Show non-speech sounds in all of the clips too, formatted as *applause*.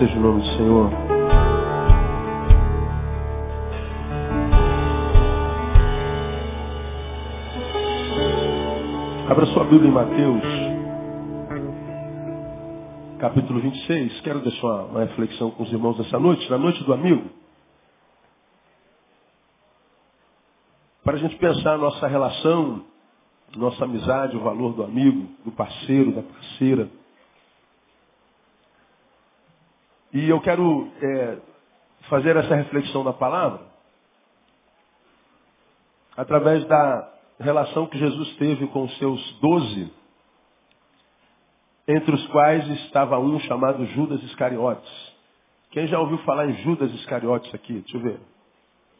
seja o nome do Senhor. Abra sua Bíblia em Mateus, capítulo 26. Quero deixar uma, reflexão com os irmãos essa noite, na noite do amigo. Para a gente pensar a nossa relação, nossa amizade, o valor do amigo, do parceiro, da parceira. E eu quero é, fazer essa reflexão da palavra através da relação que Jesus teve com os seus doze, entre os quais estava um chamado Judas Iscariotes. Quem já ouviu falar em Judas Iscariotes aqui? Deixa eu ver.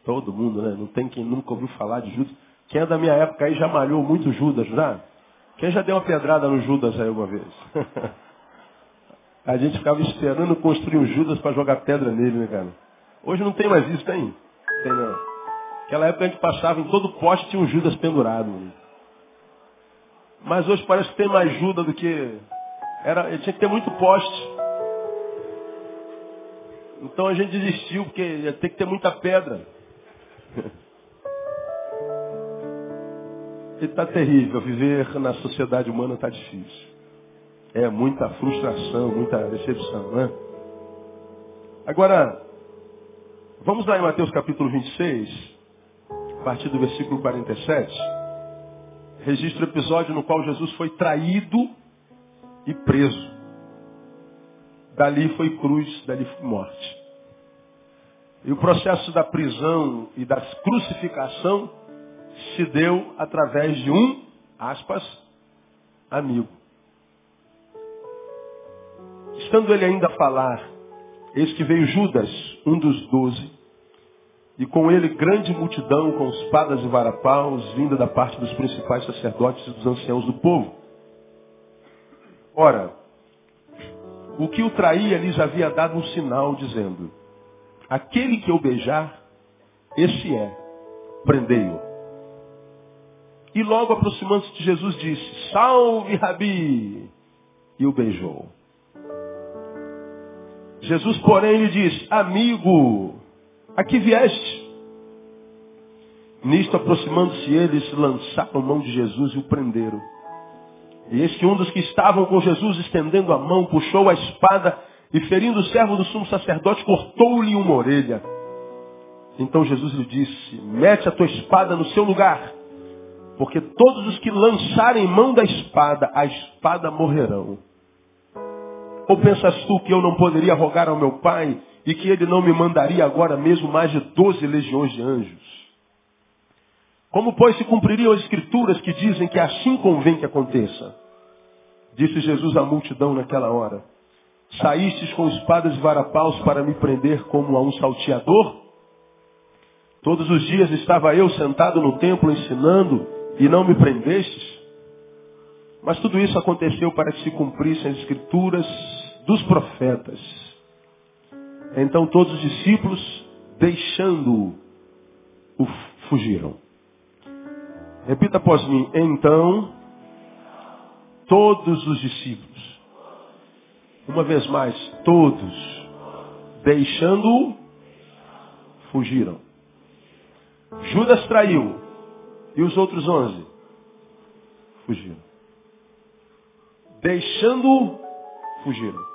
Todo mundo, né? Não tem quem nunca ouviu falar de Judas. Quem é da minha época aí já malhou muito Judas, já? Quem já deu uma pedrada no Judas aí alguma vez? *laughs* A gente ficava esperando construir um Judas para jogar pedra nele, né, cara? Hoje não tem mais isso, tem? Tem não. Naquela época a gente passava em todo poste tinha um Judas pendurado. Né? Mas hoje parece que tem mais Judas do que. Era, tinha que ter muito poste. Então a gente desistiu, porque ia ter que ter muita pedra. *laughs* E está terrível. Viver na sociedade humana está difícil. É muita frustração, muita decepção, né? Agora, vamos lá em Mateus capítulo 26, a partir do versículo 47. Registra o episódio no qual Jesus foi traído e preso. Dali foi cruz, dali foi morte. E o processo da prisão e da crucificação se deu através de um, aspas, amigo. Estando ele ainda a falar, eis que veio Judas, um dos doze, e com ele grande multidão com espadas e varapaus, vinda da parte dos principais sacerdotes e dos anciãos do povo. Ora, o que o traía lhes havia dado um sinal, dizendo, aquele que eu beijar, esse é, prendei-o. E logo aproximando-se de Jesus disse, salve Rabi! E o beijou. Jesus, porém, lhe disse, amigo, a que vieste? Nisto, aproximando-se eles, lançaram mão de Jesus e o prenderam. E eis que um dos que estavam com Jesus, estendendo a mão, puxou a espada e, ferindo o servo do sumo sacerdote, cortou-lhe uma orelha. Então Jesus lhe disse, mete a tua espada no seu lugar, porque todos os que lançarem mão da espada, a espada morrerão. Ou pensas tu que eu não poderia rogar ao meu Pai e que ele não me mandaria agora mesmo mais de doze legiões de anjos? Como, pois, se cumpririam as escrituras que dizem que assim convém que aconteça? Disse Jesus à multidão naquela hora. Saístes com espadas e varapaus para me prender como a um salteador? Todos os dias estava eu sentado no templo ensinando e não me prendestes? Mas tudo isso aconteceu para que se cumprissem as escrituras dos profetas. Então todos os discípulos, deixando-o, fugiram. Repita após mim. Então, todos os discípulos, uma vez mais, todos, deixando-o, fugiram. Judas traiu. E os outros onze? Fugiram. Deixando-o, fugiram.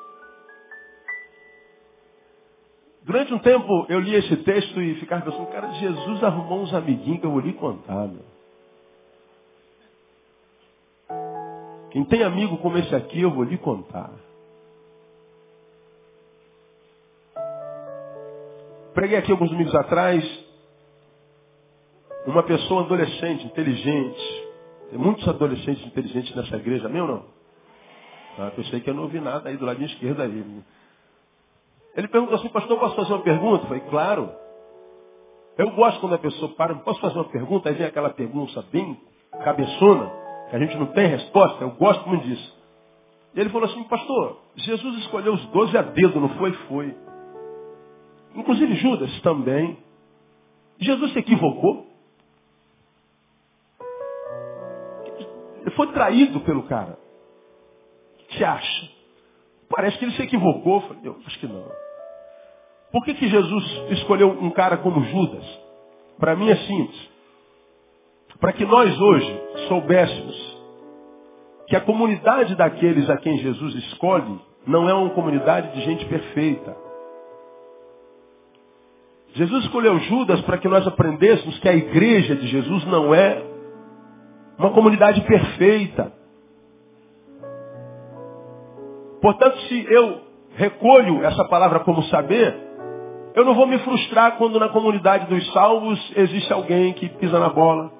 Durante um tempo eu li esse texto e ficava pensando, cara, Jesus arrumou uns amiguinhos que eu vou lhe contar, meu. Quem tem amigo como esse aqui, eu vou lhe contar. Preguei aqui alguns domingos atrás uma pessoa adolescente, inteligente. Tem muitos adolescentes inteligentes nessa igreja, meu não? Ah, pensei que eu não ouvi nada aí do lado esquerdo aí. Ele perguntou assim, pastor, posso fazer uma pergunta? Eu falei, claro. Eu gosto quando a pessoa para, posso fazer uma pergunta? Aí vem aquela pergunta bem cabeçona, que a gente não tem resposta. Eu gosto muito disso. E ele falou assim, pastor, Jesus escolheu os doze a dedo, não foi? Foi. Inclusive Judas também. Jesus se equivocou. Ele foi traído pelo cara. Você acha? Parece que ele se equivocou. Falei, eu acho que não. Por que, que Jesus escolheu um cara como Judas? Para mim é simples. Para que nós hoje soubéssemos que a comunidade daqueles a quem Jesus escolhe não é uma comunidade de gente perfeita. Jesus escolheu Judas para que nós aprendêssemos que a igreja de Jesus não é uma comunidade perfeita. Portanto, se eu recolho essa palavra como saber, eu não vou me frustrar quando na comunidade dos salvos existe alguém que pisa na bola,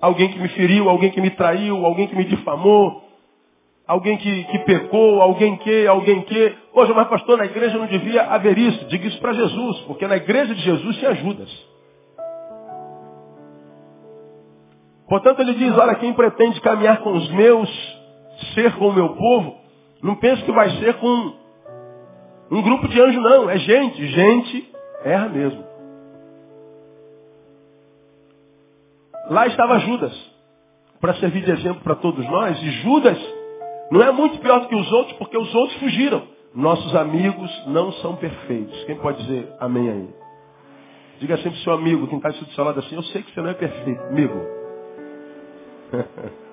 alguém que me feriu, alguém que me traiu, alguém que me difamou, alguém que, que pecou, alguém que, alguém que. Poxa, mas pastor, na igreja não devia haver isso. Diga isso para Jesus, porque na igreja de Jesus se ajudas. Portanto, ele diz, olha, quem pretende caminhar com os meus, ser com o meu povo, não pense que vai ser com um grupo de anjos, não. É gente. Gente erra mesmo. Lá estava Judas, para servir de exemplo para todos nós. E Judas não é muito pior do que os outros, porque os outros fugiram. Nossos amigos não são perfeitos. Quem pode dizer amém aí? Diga sempre seu amigo, quem está do seu lado assim, eu sei que você não é perfeito, amigo. *laughs*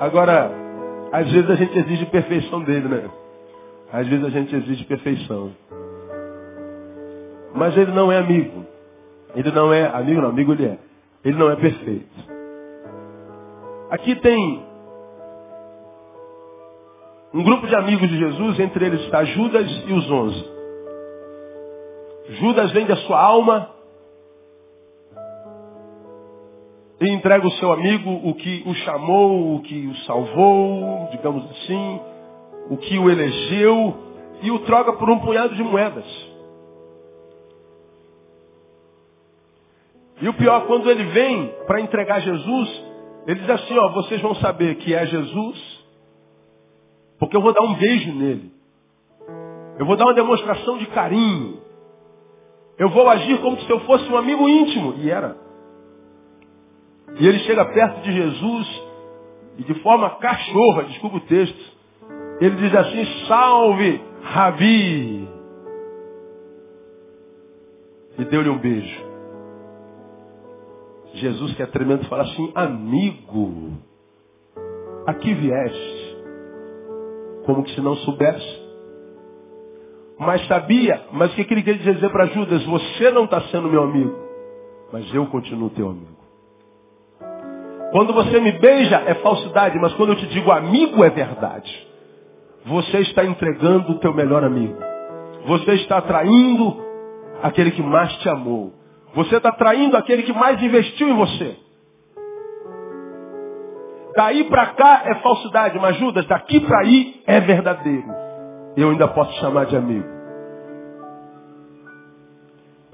Agora, às vezes a gente exige perfeição dele, né? Às vezes a gente exige perfeição. Mas ele não é amigo. Ele não é amigo, não, amigo ele é. Ele não é perfeito. Aqui tem um grupo de amigos de Jesus, entre eles está Judas e os onze. Judas vende a sua alma e entrega o seu amigo o que o chamou, o que o salvou, digamos assim, o que o elegeu, e o troca por um punhado de moedas. E o pior, quando ele vem para entregar Jesus, ele diz assim, ó, vocês vão saber que é Jesus, porque eu vou dar um beijo nele. Eu vou dar uma demonstração de carinho. Eu vou agir como se eu fosse um amigo íntimo. E era. E ele chega perto de Jesus e de forma cachorra, desculpa o texto, ele diz assim, salve, Rabi. E deu-lhe um beijo. Jesus, que é tremendo, fala assim, amigo, aqui vieste, como que se não soubesse. Mas sabia, mas o que ele queria dizer para Judas? Você não está sendo meu amigo, mas eu continuo teu amigo. Quando você me beija é falsidade, mas quando eu te digo amigo é verdade. Você está entregando o teu melhor amigo. Você está traindo aquele que mais te amou. Você está traindo aquele que mais investiu em você. Daí para cá é falsidade, mas Judas, daqui para aí é verdadeiro. Eu ainda posso chamar de amigo.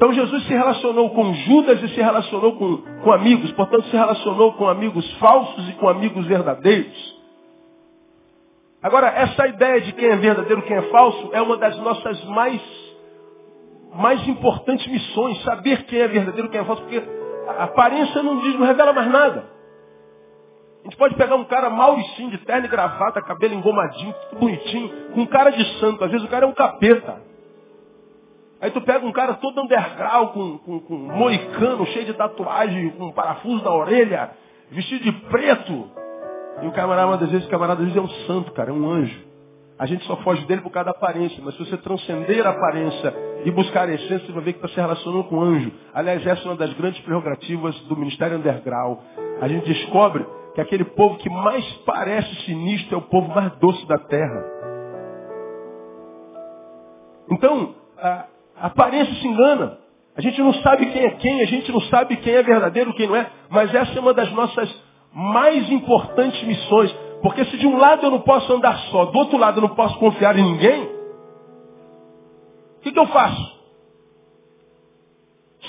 Então Jesus se relacionou com Judas e se relacionou com, com amigos, portanto se relacionou com amigos falsos e com amigos verdadeiros. Agora, essa ideia de quem é verdadeiro e quem é falso é uma das nossas mais, mais importantes missões, saber quem é verdadeiro e quem é falso, porque a aparência não diz, não revela mais nada. A gente pode pegar um cara mauricinho, de terno e gravata, cabelo engomadinho, bonitinho, com cara de santo. Às vezes o cara é um capeta. Aí tu pega um cara todo underground, com, com, com moicano, cheio de tatuagem, com um parafuso na orelha, vestido de preto. E o camarada, às vezes, o camarada às vezes é um santo, cara, é um anjo. A gente só foge dele por causa da aparência. Mas se você transcender a aparência e buscar a essência, você vai ver que está se relacionando com um anjo. Aliás, essa é uma das grandes prerrogativas do Ministério Underground. A gente descobre que aquele povo que mais parece sinistro é o povo mais doce da terra. Então, a aparência se engana. A gente não sabe quem é quem, a gente não sabe quem é verdadeiro, quem não é, mas essa é uma das nossas mais importantes missões. Porque se de um lado eu não posso andar só, do outro lado eu não posso confiar em ninguém, o que, que eu faço?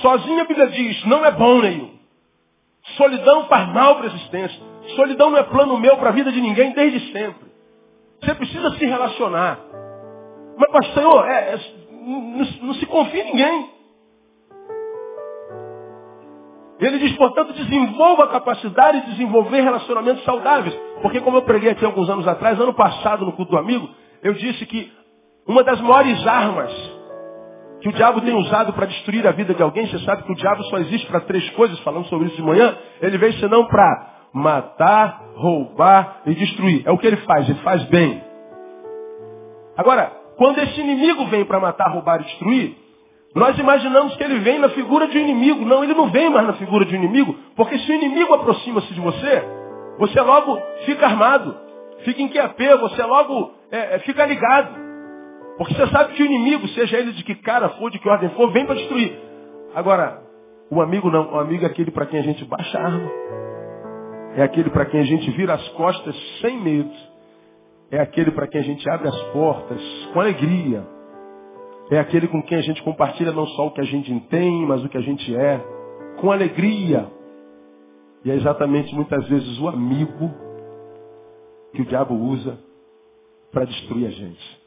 Sozinho a Bíblia diz, não é bom nenhum. Solidão faz mal para a existência. Solidão não é plano meu para a vida de ninguém desde sempre. Você precisa se relacionar. Mas, pastor, é, é, não, não se confia em ninguém. Ele diz, portanto, desenvolva a capacidade de desenvolver relacionamentos saudáveis. Porque como eu preguei aqui alguns anos atrás, ano passado no culto do amigo, eu disse que uma das maiores armas que o diabo tem usado para destruir a vida de alguém, você sabe que o diabo só existe para três coisas, falando sobre isso de manhã, ele veio senão para matar, roubar e destruir. É o que ele faz, ele faz bem. Agora, quando esse inimigo vem para matar, roubar e destruir, nós imaginamos que ele vem na figura de um inimigo. Não, ele não vem mais na figura de um inimigo, porque se o inimigo aproxima-se de você, você logo fica armado, fica em QAP, você logo é, é, fica ligado. Porque você sabe que o inimigo, seja ele de que cara for, de que ordem for, vem para destruir. Agora, o amigo não. O amigo é aquele para quem a gente baixa a arma. É aquele para quem a gente vira as costas sem medo. É aquele para quem a gente abre as portas com alegria. É aquele com quem a gente compartilha não só o que a gente tem, mas o que a gente é. Com alegria. E é exatamente muitas vezes o amigo que o diabo usa para destruir a gente.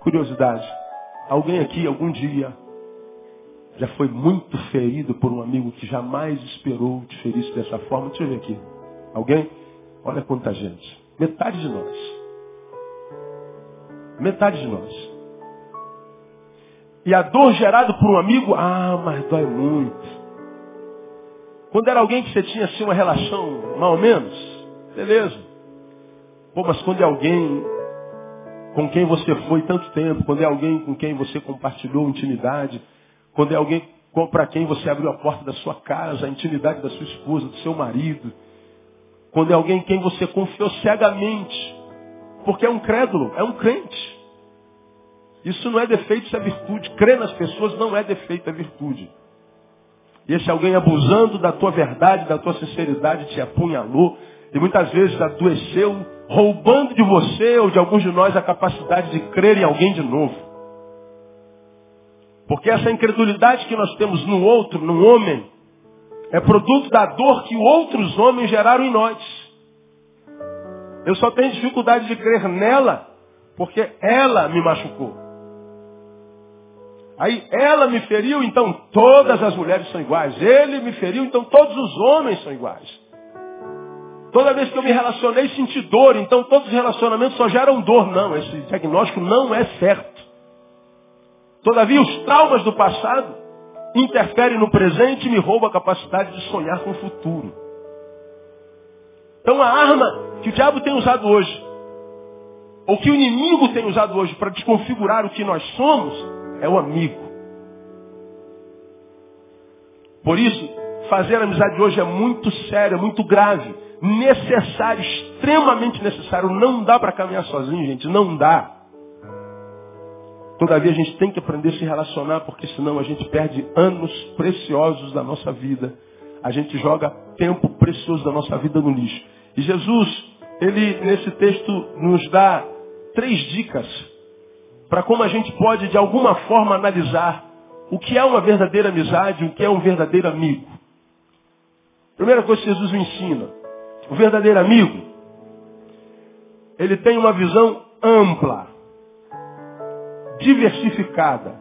Curiosidade. Alguém aqui, algum dia, já foi muito ferido por um amigo que jamais esperou te ferir dessa forma? Deixa eu ver aqui. Alguém? Olha quanta gente. Metade de nós. Metade de nós. E a dor gerada por um amigo, ah, mas dói muito. Quando era alguém que você tinha assim uma relação, mal ou menos, beleza. Pô, mas quando é alguém com quem você foi tanto tempo, quando é alguém com quem você compartilhou intimidade, quando é alguém para quem você abriu a porta da sua casa, a intimidade da sua esposa, do seu marido, quando é alguém em quem você confiou cegamente, porque é um crédulo, é um crente. Isso não é defeito, isso é virtude. Crer nas pessoas não é defeito, é virtude. E esse alguém abusando da tua verdade, da tua sinceridade, te apunhalou, e muitas vezes adoeceu, roubando de você ou de alguns de nós a capacidade de crer em alguém de novo. Porque essa incredulidade que nós temos no outro, no homem, é produto da dor que outros homens geraram em nós. Eu só tenho dificuldade de crer nela, porque ela me machucou. Aí ela me feriu, então todas as mulheres são iguais. Ele me feriu, então todos os homens são iguais. Toda vez que eu me relacionei, senti dor. Então todos os relacionamentos só geram dor. Não, esse diagnóstico não é certo. Todavia, os traumas do passado interferem no presente e me roubam a capacidade de sonhar com o futuro. Então a arma que o diabo tem usado hoje, ou que o inimigo tem usado hoje para desconfigurar o que nós somos, é o amigo. Por isso, fazer amizade hoje é muito sério, é muito grave necessário, extremamente necessário. Não dá para caminhar sozinho, gente, não dá. Todavia a gente tem que aprender a se relacionar, porque senão a gente perde anos preciosos da nossa vida. A gente joga tempo precioso da nossa vida no lixo. E Jesus, ele nesse texto nos dá três dicas para como a gente pode de alguma forma analisar o que é uma verdadeira amizade, o que é um verdadeiro amigo. Primeira coisa que Jesus me ensina, o verdadeiro amigo, ele tem uma visão ampla, diversificada,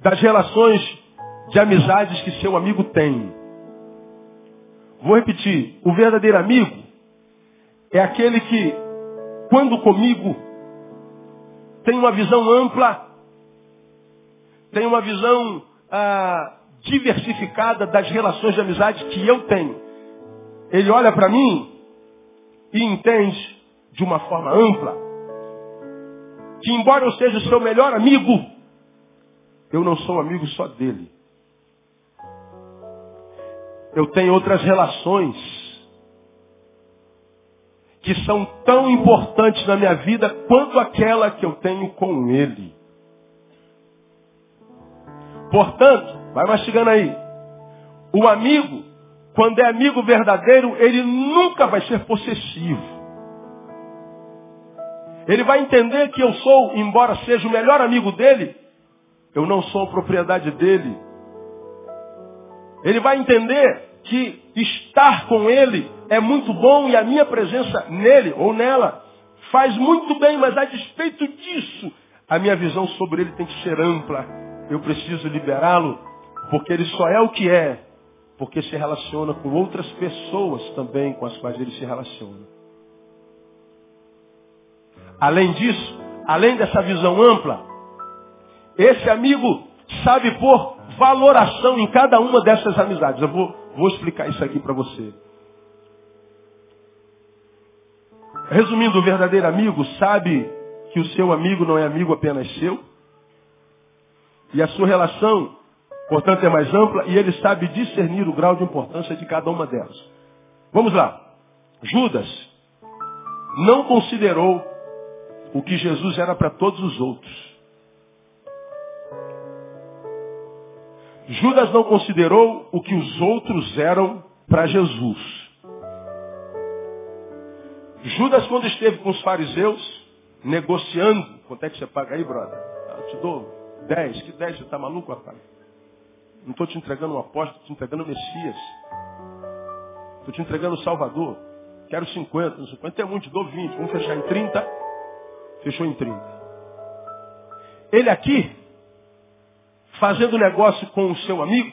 das relações de amizades que seu amigo tem. Vou repetir, o verdadeiro amigo é aquele que, quando comigo, tem uma visão ampla, tem uma visão ah, diversificada das relações de amizade que eu tenho. Ele olha para mim e entende de uma forma ampla que embora eu seja o seu melhor amigo, eu não sou amigo só dele. Eu tenho outras relações que são tão importantes na minha vida quanto aquela que eu tenho com ele. Portanto, vai mastigando aí. O amigo quando é amigo verdadeiro, ele nunca vai ser possessivo. Ele vai entender que eu sou, embora seja o melhor amigo dele, eu não sou propriedade dele. Ele vai entender que estar com ele é muito bom e a minha presença nele ou nela faz muito bem, mas a despeito disso, a minha visão sobre ele tem que ser ampla. Eu preciso liberá-lo Porque ele só é o que é, porque se relaciona com outras pessoas também com as quais ele se relaciona. Além disso, além dessa visão ampla, esse amigo sabe pôr valoração em cada uma dessas amizades. Eu vou, vou explicar isso aqui para você. Resumindo, o verdadeiro amigo sabe que o seu amigo não é amigo apenas seu. E a sua relação, portanto, é mais ampla e ele sabe discernir o grau de importância de cada uma delas. Vamos lá. Judas não considerou o que Jesus era para todos os outros. Judas não considerou o que os outros eram para Jesus. Judas, quando esteve com os fariseus, negociando, quanto é que você paga aí, brother? Ah, eu te dou 10. Que 10? Você está maluco, rapaz? Não estou te entregando um apóstolo, estou te entregando o Messias. Estou te entregando o Salvador. Quero 50. 50 é muito, dou 20. Vamos fechar em 30. Fechou em 30. Ele aqui, fazendo negócio com o seu amigo,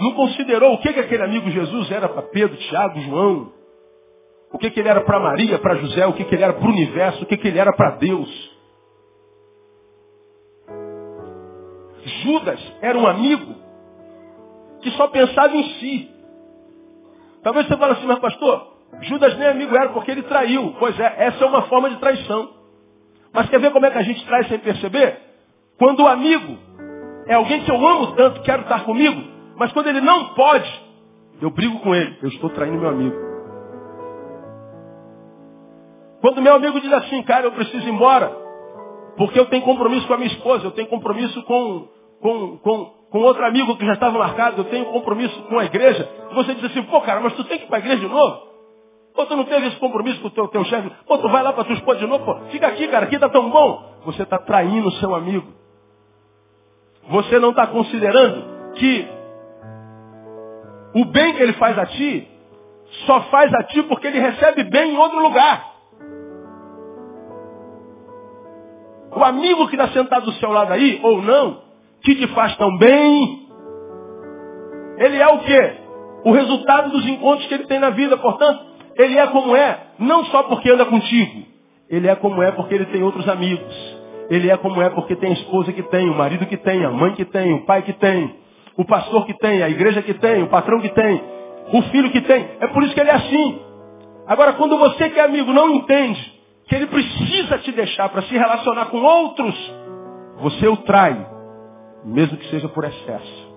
não considerou o que, que aquele amigo Jesus era para Pedro, Tiago, João, o que, que ele era para Maria, para José, o que, que ele era para o universo, o que, que ele era para Deus. Judas era um amigo que só pensava em si. Talvez você fale assim, mas pastor, Judas nem amigo era porque ele traiu. Pois é, essa é uma forma de traição. Mas quer ver como é que a gente trai sem perceber? Quando o amigo é alguém que eu amo tanto, quero estar comigo, mas quando ele não pode, eu brigo com ele. Eu estou traindo meu amigo. Quando meu amigo diz assim, cara, eu preciso ir embora, porque eu tenho compromisso com a minha esposa, eu tenho compromisso com, com, com, com outro amigo que já estava marcado, eu tenho compromisso com a igreja, e você diz assim, pô, cara, mas tu tem que ir para a igreja de novo? Pô, tu não teve esse compromisso com o teu, teu chefe? Pô, tu vai lá para tua esposa de novo? Pô, fica aqui, cara, aqui tá tão bom. Você está traindo o seu amigo. Você não está considerando que o bem que ele faz a ti, só faz a ti porque ele recebe bem em outro lugar. O amigo que está sentado do seu lado aí, ou não, que te faz tão bem, ele é o quê? O resultado dos encontros que ele tem na vida. Portanto, ele é como é, não só porque anda contigo. Ele é como é porque ele tem outros amigos. Ele é como é porque tem a esposa que tem, o marido que tem, a mãe que tem, o pai que tem, o pastor que tem, a igreja que tem, o patrão que tem, o filho que tem. É por isso que ele é assim. Agora, quando você que é amigo não entende que ele precisa te deixar para se relacionar com outros, você o trai, mesmo que seja por excesso.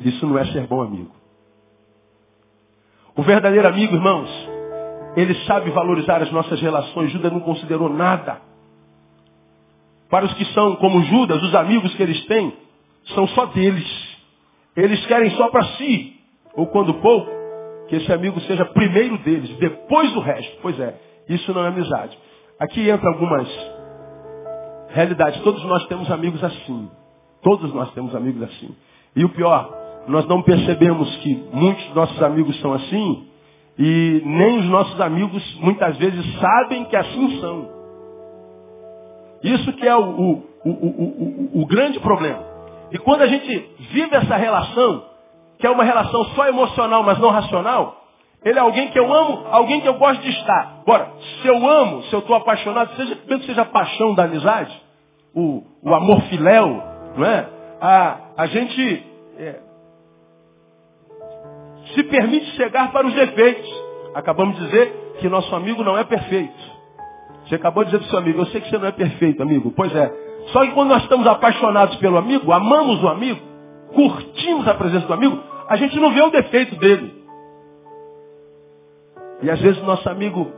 Isso não é ser bom amigo. O verdadeiro amigo, irmãos, ele sabe valorizar as nossas relações. Judas não considerou nada. Para os que são como Judas, os amigos que eles têm, são só deles. Eles querem só para si. Ou quando pouco, que esse amigo seja primeiro deles, depois do resto. Pois é, isso não é amizade. Aqui entra algumas realidades. Todos nós temos amigos assim. Todos nós temos amigos assim. E o pior, nós não percebemos que muitos dos nossos amigos são assim e nem os nossos amigos muitas vezes sabem que assim são. Isso que é o, o, o, o, grande problema. E quando a gente vive essa relação, que é uma relação só emocional, mas não racional, ele é alguém que eu amo, alguém que eu gosto de estar. Agora, se eu amo, se eu estou apaixonado, seja, que seja a paixão da amizade, o, o amor filéu, não é? A, a gente é, se permite chegar para os defeitos. Acabamos de dizer que nosso amigo não é perfeito. Você acabou de dizer para o seu amigo, eu sei que você não é perfeito, amigo. Pois é. Só que quando nós estamos apaixonados pelo amigo, amamos o amigo, curtimos a presença do amigo, a gente não vê o defeito dele. E às vezes nosso amigo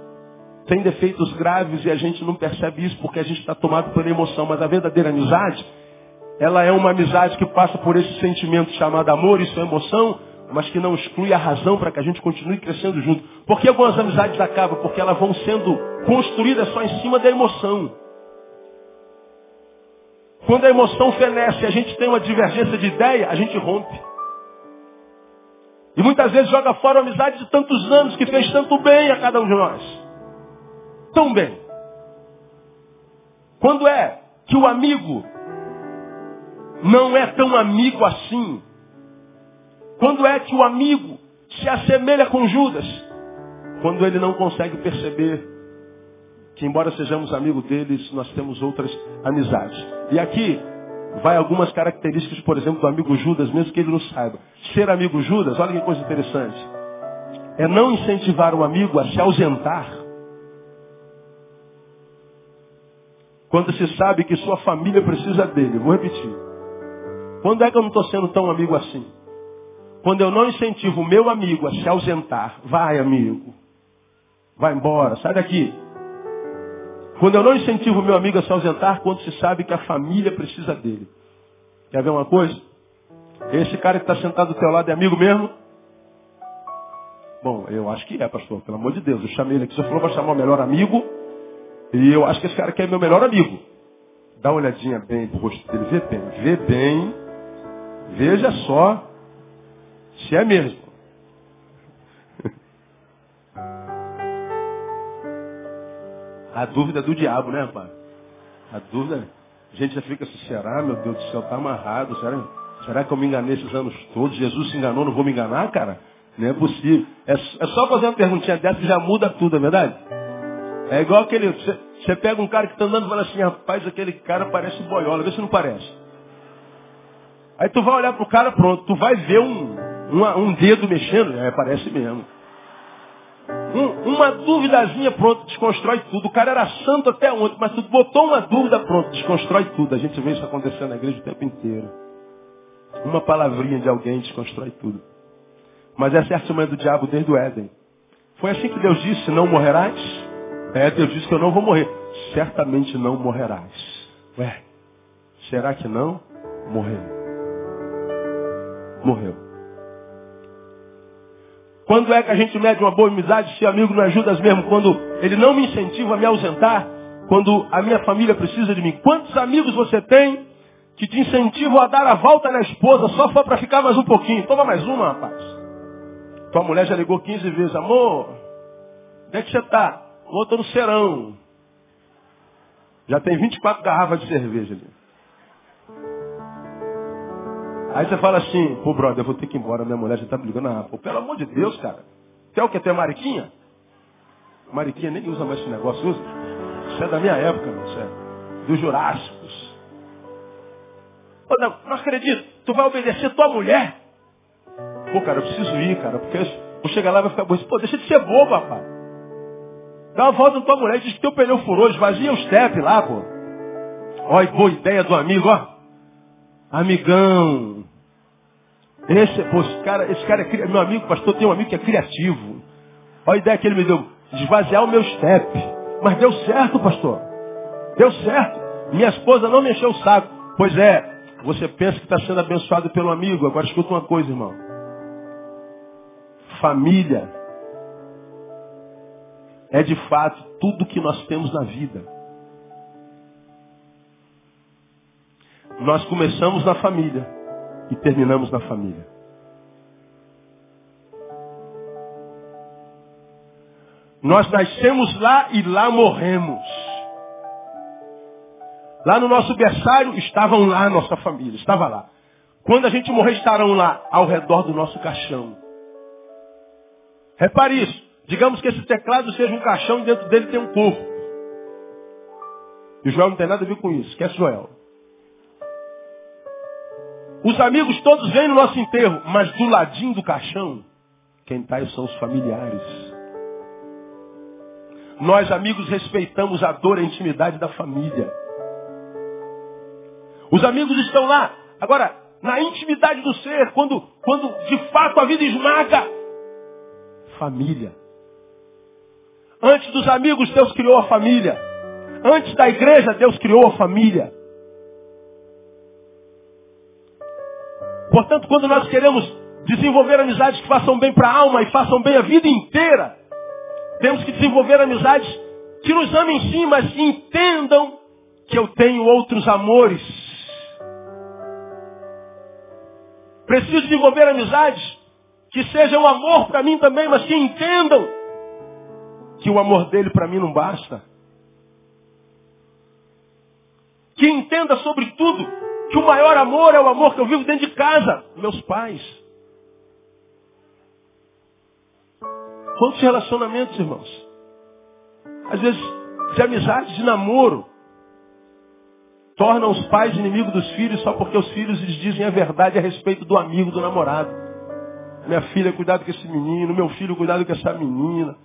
tem defeitos graves e a gente não percebe isso porque a gente está tomado pela emoção. Mas a verdadeira amizade, ela é uma amizade que passa por esse sentimento chamado amor, isso é emoção, mas que não exclui a razão para que a gente continue crescendo junto. Por que algumas amizades acabam? Porque elas vão sendo construídas só em cima da emoção. Quando a emoção fenece e a gente tem uma divergência de ideia, a gente rompe. E muitas vezes joga fora a amizade de tantos anos que fez tanto bem a cada um de nós. Tão bem. Quando é que o amigo não é tão amigo assim? Quando é que o amigo se assemelha com Judas? Quando ele não consegue perceber que, embora sejamos amigos deles, nós temos outras amizades. E aqui vai algumas características, por exemplo, do amigo Judas, mesmo que ele não saiba. Ser amigo Judas, olha que coisa interessante. É não incentivar o amigo a se ausentar. Quando se sabe que sua família precisa dele. Vou repetir. Quando é que eu não estou sendo tão amigo assim? Quando eu não incentivo o meu amigo a se ausentar. Vai, amigo. Vai embora, sai daqui. Quando eu não incentivo o meu amigo a se ausentar, quando se sabe que a família precisa dele. Quer ver uma coisa? Esse cara que está sentado do teu lado é amigo mesmo? Bom, eu acho que é, pastor, pelo amor de Deus. Eu chamei ele aqui, você falou para chamar o melhor amigo. E eu acho que esse cara aqui é meu melhor amigo. Dá uma olhadinha bem pro rosto dele, vê bem, vê bem. Veja só se é mesmo. A dúvida do diabo, né, pai? A dúvida, a gente já fica assim, será, meu Deus do céu, tá amarrado, será, será que eu me enganei esses anos todos? Jesus se enganou, não vou me enganar, cara? Não é possível. É, é só fazer uma perguntinha dessa que já muda tudo, é verdade? É igual aquele, você, pega um cara que está andando e fala assim, rapaz, aquele cara parece boiola, vê se não parece. Aí tu vai olhar pro cara, pronto, tu vai ver um, um dedo mexendo, é, parece mesmo. Um, uma duvidazinha, pronto, desconstrói tudo. O cara era santo até ontem, mas tu botou uma dúvida, pronto, desconstrói tudo. A gente vê isso acontecendo na igreja o tempo inteiro. Uma palavrinha de alguém desconstrói tudo. Mas essa é a semana do diabo desde o Éden. Foi assim que Deus disse, não morrerás? É, Deus disse que eu não vou morrer. Certamente não morrerás. Ué, será que não? Morreu. Morreu. Quando é que a gente mede uma boa amizade se amigo não ajuda mesmo? Quando ele não me incentiva a me ausentar? Quando a minha família precisa de mim? Quantos amigos você tem que te incentivam a dar a volta na esposa só for para ficar mais um pouquinho? Toma mais uma, rapaz. Tua mulher já ligou 15 vezes. Amor, onde é que você está? Estou no serão. Já tem 24 garrafas de cerveja ali. Aí você fala assim, pô, brother, eu vou ter que ir embora, minha mulher já tá me ligando. Ah, pô, pelo amor de Deus, cara. Quer o que? Tem mariquinha? Mariquinha nem usa mais esse negócio, usa. Isso é da minha época, meu, isso é dos Jurássicos. Pô, não, não acredito. Tu vai obedecer tua mulher? Pô, cara, eu preciso ir, cara, porque vou chegar lá e vai ficar bom. Pô, deixa de ser bobo, rapaz. Dá uma volta na tua mulher, diz que teu pneu furou, esvazia o step lá, pô. Olha, boa ideia do amigo, ó. Amigão. Esse, pô, esse cara, esse cara é meu amigo, pastor, tem um amigo que é criativo. Olha a ideia que ele me deu, esvaziar o meu step. Mas deu certo, pastor. Deu certo. Minha esposa não me encheu o saco. Pois é, você pensa que está sendo abençoado pelo amigo. Agora escuta uma coisa, irmão. Família é de fato tudo que nós temos na vida. Nós começamos na família e terminamos na família. Nós nascemos lá e lá morremos. Lá no nosso berçário estavam lá nossa família, estava lá. Quando a gente morrer, estarão lá, ao redor do nosso caixão. Repare isso. Digamos que esse teclado seja um caixão e dentro dele tem um corpo. E o Joel não tem nada a ver com isso. Esquece Joel. Os amigos todos vêm no nosso enterro, mas do ladinho do caixão, quem está são os familiares. Nós, amigos, respeitamos a dor e a intimidade da família. Os amigos estão lá. Agora, na intimidade do ser, quando, quando de fato a vida esmaga, família. Antes dos amigos, Deus criou a família. Antes da igreja, Deus criou a família. Portanto, quando nós queremos desenvolver amizades que façam bem para a alma e façam bem a vida inteira, temos que desenvolver amizades que nos amem sim, mas que entendam que eu tenho outros amores. Preciso desenvolver amizades que sejam amor para mim também, mas que entendam que o amor dele para mim não basta. Que entenda, sobretudo, que o maior amor é o amor que eu vivo dentro de casa, meus pais. Quantos relacionamentos, irmãos? Às vezes, de amizade, de namoro, tornam os pais inimigos dos filhos só porque os filhos lhes dizem a verdade a respeito do amigo, do namorado. Minha filha, cuidado com esse menino. Meu filho, cuidado com essa menina.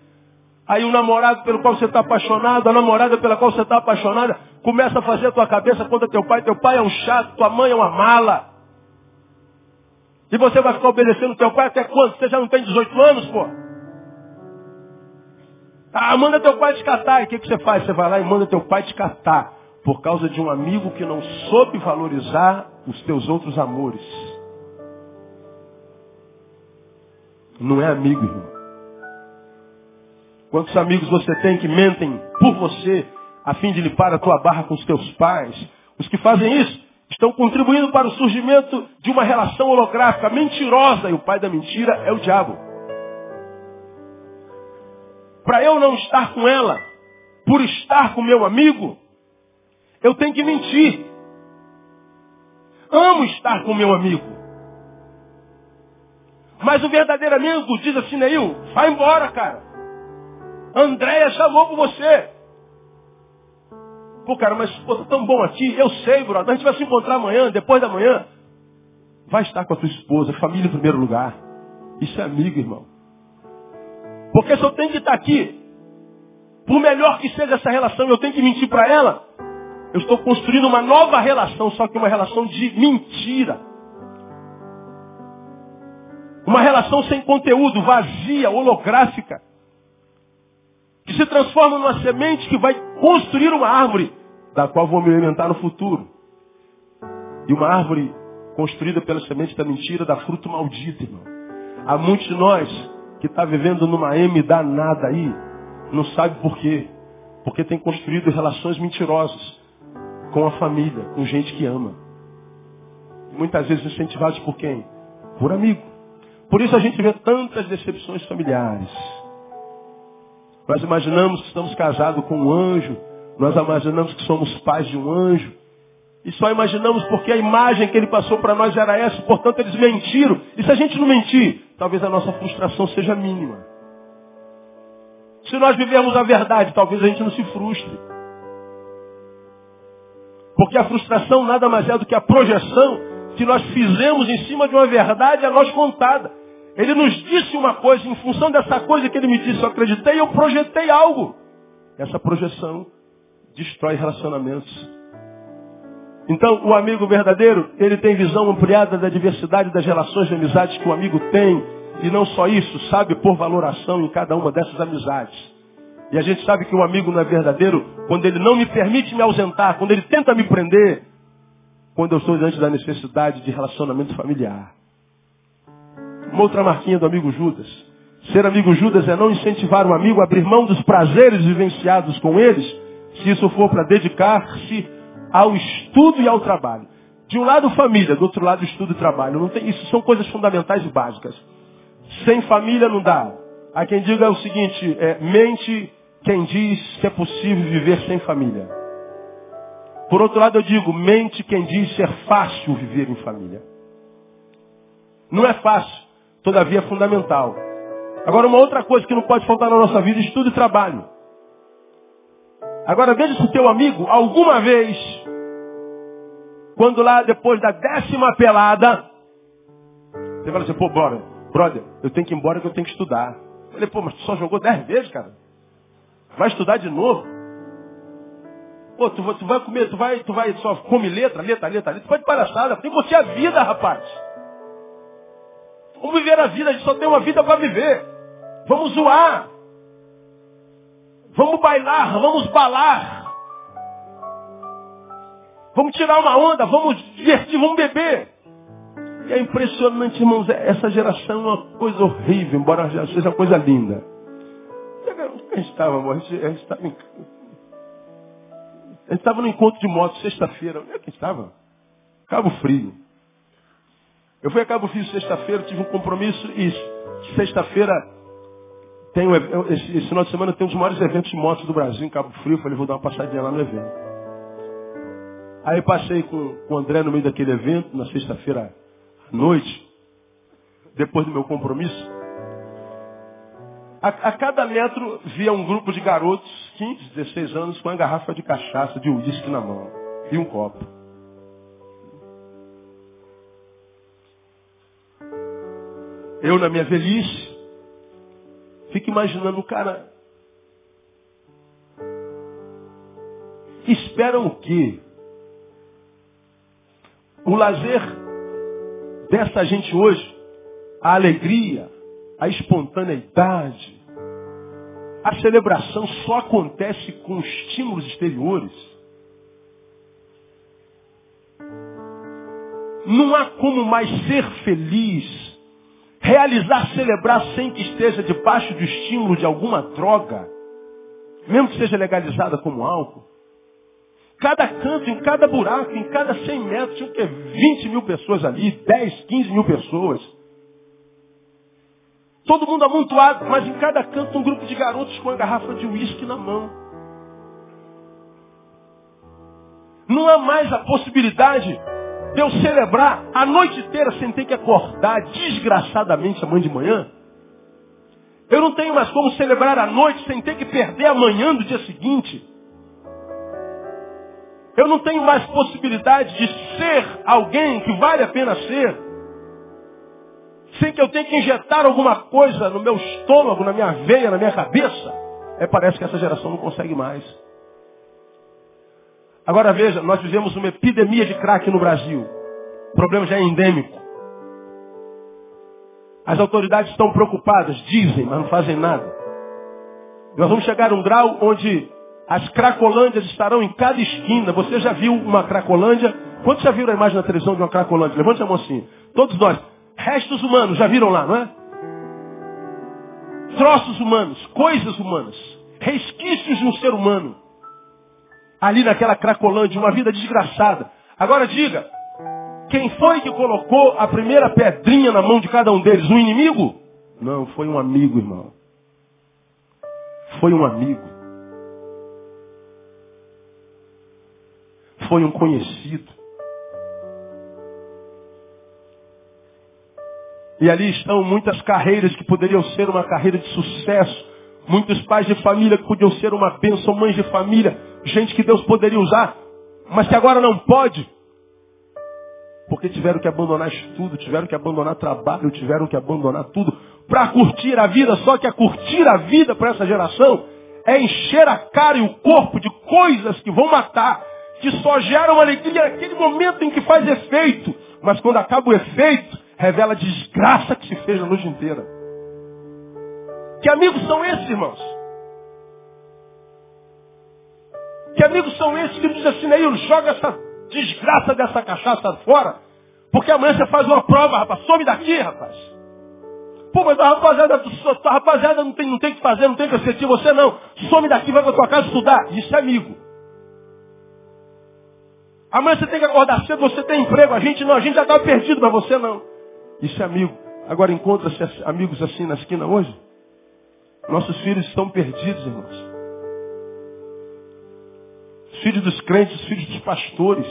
Aí o namorado pelo qual você está apaixonado, a namorada pela qual você está apaixonada, começa a fazer a tua cabeça contra teu pai. Teu pai é um chato, tua mãe é uma mala. E você vai ficar obedecendo teu pai até quando? Você já não tem 18 anos, pô? Ah, manda teu pai te catar. E o que, que você faz? Você vai lá e manda teu pai te catar. Por causa de um amigo que não soube valorizar os teus outros amores. Não é amigo, irmão. Quantos amigos você tem que mentem por você a fim de limpar a tua barra com os teus pais? Os que fazem isso estão contribuindo para o surgimento de uma relação holográfica mentirosa e o pai da mentira é o diabo. Para eu não estar com ela, por estar com meu amigo, eu tenho que mentir. Amo estar com meu amigo. Mas o verdadeiro amigo diz assim, Neil, vai embora, cara. Andréia chamou por você. Pô, cara, mas pô, tá tão bom aqui. Eu sei, brother. A gente vai se encontrar amanhã, depois da manhã. Vai estar com a tua esposa, família em primeiro lugar. Isso é amigo, irmão. Porque se eu tenho que estar aqui, por melhor que seja essa relação, eu tenho que mentir para ela, eu estou construindo uma nova relação, só que uma relação de mentira. Uma relação sem conteúdo, vazia, holográfica se transforma numa semente que vai construir uma árvore, da qual vou me alimentar no futuro. E uma árvore construída pela semente da mentira dá fruto maldito, irmão. Há muitos de nós que está vivendo numa M danada aí, não sabe por quê. Porque tem construído relações mentirosas com a família, com gente que ama. Muitas vezes incentivados por quem? Por amigo. Por isso a gente vê tantas decepções familiares. Nós imaginamos que estamos casados com um anjo. Nós imaginamos que somos pais de um anjo. E só imaginamos porque a imagem que ele passou para nós era essa, portanto eles mentiram. E se a gente não mentir, talvez a nossa frustração seja mínima. Se nós vivermos a verdade, talvez a gente não se frustre. Porque a frustração nada mais é do que a projeção que nós fizemos em cima de uma verdade a nós contada. Ele nos disse uma coisa, em função dessa coisa que ele me disse, eu acreditei, eu projetei algo. Essa projeção destrói relacionamentos. Então, o amigo verdadeiro, ele tem visão ampliada da diversidade das relações de amizades que o amigo tem. E não só isso, sabe pôr valoração em cada uma dessas amizades. E a gente sabe que um amigo não é verdadeiro quando ele não me permite me ausentar, quando ele tenta me prender, quando eu estou diante da necessidade de relacionamento familiar. Uma outra marquinha do amigo Judas. Ser amigo Judas é não incentivar o amigo a abrir mão dos prazeres vivenciados com eles, se isso for para dedicar-se ao estudo e ao trabalho. De um lado família, do outro lado estudo e trabalho. Tem, isso são coisas fundamentais e básicas. Sem família não dá. Há quem diga o seguinte, é, mente quem diz que é possível viver sem família. Por outro lado eu digo, mente quem diz ser fácil viver em família. Não é fácil. Todavia é fundamental. Agora, uma outra coisa que não pode faltar na nossa vida, estudo e trabalho. Agora, veja se teu amigo, alguma vez, quando lá depois da décima pelada, você fala assim, pô, brother, brother, eu tenho que ir embora que eu tenho que estudar. Eu falei, pô, mas tu só jogou dez vezes, cara. Vai estudar de novo? Pô, tu, tu vai comer, tu vai, tu vai só come letra, letra, letra, letra. Tu vai de palhaçada, tem que curtir a vida, rapaz. Vamos viver a vida, a gente só tem uma vida para viver. Vamos zoar. Vamos bailar, vamos balar. Vamos tirar uma onda, vamos divertir, vamos beber. E é impressionante, irmãos, essa geração é uma coisa horrível, embora seja uma coisa linda. A gente estava, a gente estava a gente estava no encontro de moto sexta-feira. Onde é que estava? Cabo Frio. Eu fui a Cabo Frio sexta-feira, tive um compromisso e sexta-feira tem esse, esse final de semana tem um dos maiores eventos de motos do Brasil em Cabo Frio. Eu falei, vou dar uma passadinha lá no evento. Aí passei com, com o André no meio daquele evento, na sexta-feira à noite, depois do meu compromisso. A, a, cada metro via um grupo de garotos, 15, 16 anos, com uma garrafa de cachaça, de uísque na mão e um copo. Eu, na minha velhice, fico imaginando o cara. Esperam o quê? O lazer dessa gente hoje, a alegria, a espontaneidade, a celebração só acontece com estímulos exteriores. Não há como mais ser feliz realizar, celebrar sem que esteja debaixo do estímulo de alguma droga, mesmo que seja legalizada como álcool. Cada canto, em cada buraco, em cada 100 metros, tinha o quê? 20 mil pessoas ali, 10, 15 mil pessoas. Todo mundo amontoado, mas em cada canto um grupo de garotos com uma garrafa de uísque na mão. Não há mais a possibilidade de eu celebrar a noite inteira sem ter que acordar desgraçadamente amanhã de manhã. Eu não tenho mais como celebrar a noite sem ter que perder amanhã do dia seguinte. Eu não tenho mais possibilidade de ser alguém que vale a pena ser, sem que eu tenha que injetar alguma coisa no meu estômago, na minha veia, na minha cabeça. É, parece que essa geração não consegue mais. Agora veja, nós vivemos uma epidemia de crack no Brasil. O problema já é endêmico. As autoridades estão preocupadas, dizem, mas não fazem nada. Nós vamos chegar a um grau onde as cracolândias estarão em cada esquina. Você já viu uma cracolândia? Quantos já viram a imagem na televisão de uma cracolândia? Levante a mão assim. Todos nós. Restos humanos, já viram lá, não é? Troços humanos, coisas humanas, resquícios de um ser humano ali naquela cracolândia, uma vida desgraçada. Agora diga, quem foi que colocou a primeira pedrinha na mão de cada um deles? Um inimigo? Não, foi um amigo, irmão. Foi um amigo. Foi um conhecido. E ali estão muitas carreiras que poderiam ser uma carreira de sucesso. Muitos pais de família que podiam ser uma bênção, mães de família, gente que Deus poderia usar, mas que agora não pode. Porque tiveram que abandonar estudo, tiveram que abandonar trabalho, tiveram que abandonar tudo para curtir a vida. Só que a curtir a vida para essa geração é encher a cara e o corpo de coisas que vão matar, que só geram alegria naquele momento em que faz efeito. Mas quando acaba o efeito, revela a desgraça que se fez a noite inteira. Que amigos são esses, irmãos? Que amigos são esses que dizem assim, Neil, joga essa desgraça dessa cachaça fora, porque amanhã você faz uma prova, rapaz, some daqui, rapaz. Pô, mas a rapaziada, a rapaziada não tem, não tem que fazer, não tem que assistir você não. Some daqui, vai pra tua casa estudar. Isso é amigo. Amanhã você tem que acordar cedo, você tem emprego, a gente não, a gente já está perdido, mas você não. Isso é amigo. Agora encontra-se amigos assim na esquina hoje? Nossos filhos estão perdidos, irmãos. Os filhos dos crentes, os filhos dos pastores.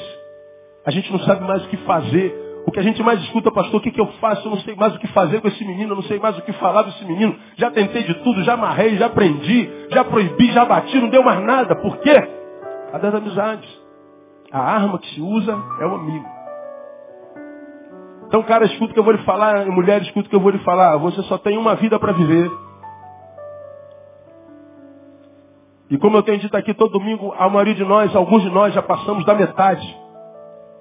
A gente não sabe mais o que fazer. O que a gente mais escuta, pastor, o que, que eu faço? Eu não sei mais o que fazer com esse menino, eu não sei mais o que falar desse menino. Já tentei de tudo, já amarrei, já prendi, já proibi, já bati, não deu mais nada. Por quê? A das amizades. A arma que se usa é o amigo. Então, cara, escuta o que eu vou lhe falar, mulher, escuta o que eu vou lhe falar. Você só tem uma vida para viver. E como eu tenho dito aqui todo domingo, a maioria de nós, alguns de nós já passamos da metade.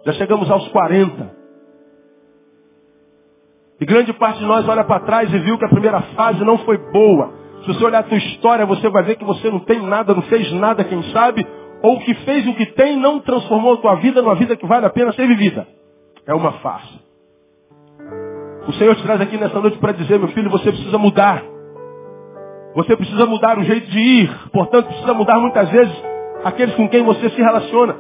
Já chegamos aos 40. E grande parte de nós olha para trás e viu que a primeira fase não foi boa. Se você olhar a tua história, você vai ver que você não tem nada, não fez nada, quem sabe, ou que fez o que tem não transformou a tua vida numa vida que vale a pena ser vivida. É uma farsa. O Senhor te traz aqui nessa noite para dizer, meu filho, você precisa mudar. Você precisa mudar o jeito de ir. Portanto, precisa mudar muitas vezes aqueles com quem você se relaciona.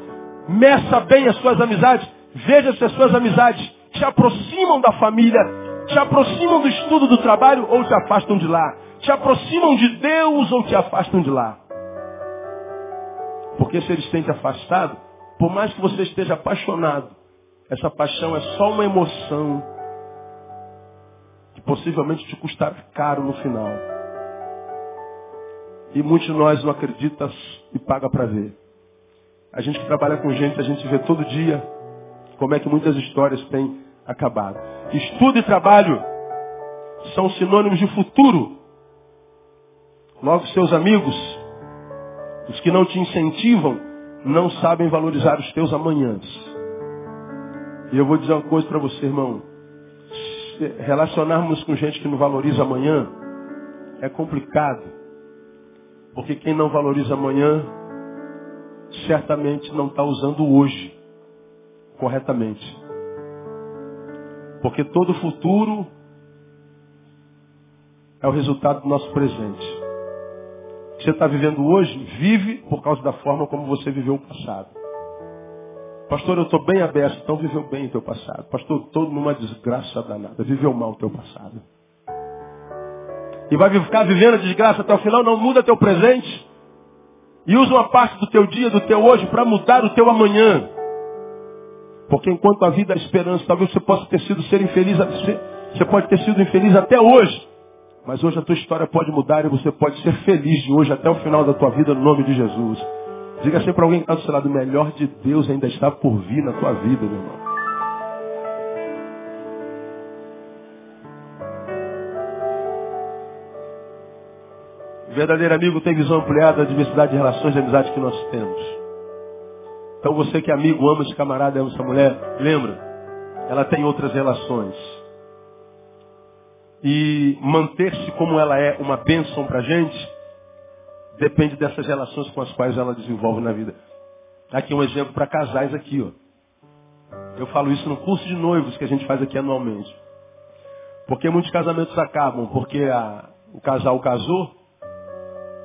Meça bem as suas amizades. Veja se as suas amizades te aproximam da família, te aproximam do estudo do trabalho ou te afastam de lá. Te aproximam de Deus ou te afastam de lá. Porque se eles têm te afastado, por mais que você esteja apaixonado, essa paixão é só uma emoção que possivelmente te custará caro no final. E muitos de nós não acreditam e paga para ver. A gente que trabalha com gente, a gente vê todo dia como é que muitas histórias têm acabado. Estudo e trabalho são sinônimos de futuro. Logo, seus amigos, os que não te incentivam, não sabem valorizar os teus amanhãs. E eu vou dizer uma coisa para você, irmão. Se relacionarmos com gente que não valoriza amanhã é complicado. Porque quem não valoriza amanhã, certamente não está usando hoje corretamente. Porque todo futuro é o resultado do nosso presente. O que você está vivendo hoje, vive por causa da forma como você viveu o passado. Pastor, eu estou bem aberto, então viveu bem o teu passado. Pastor, estou numa desgraça danada, viveu mal o teu passado e vai ficar vivendo a desgraça até o final, não muda teu presente. E usa uma parte do teu dia, do teu hoje, para mudar o teu amanhã. Porque enquanto a vida é esperança, talvez você possa ter sido ser infeliz, você pode ter sido infeliz até hoje. Mas hoje a tua história pode mudar e você pode ser feliz de hoje até o final da tua vida no nome de Jesus. Diga assim para alguém que está do seu lado, o melhor de Deus ainda está por vir na tua vida, meu irmão. O verdadeiro amigo tem visão ampliada da diversidade de relações de amizade que nós temos. Então você que é amigo, ama esse camarada, ama essa mulher, lembra, ela tem outras relações. E manter-se como ela é uma bênção para a gente, depende dessas relações com as quais ela desenvolve na vida. Aqui um exemplo para casais aqui, ó. Eu falo isso no curso de noivos que a gente faz aqui anualmente. Porque muitos casamentos acabam porque a, o casal casou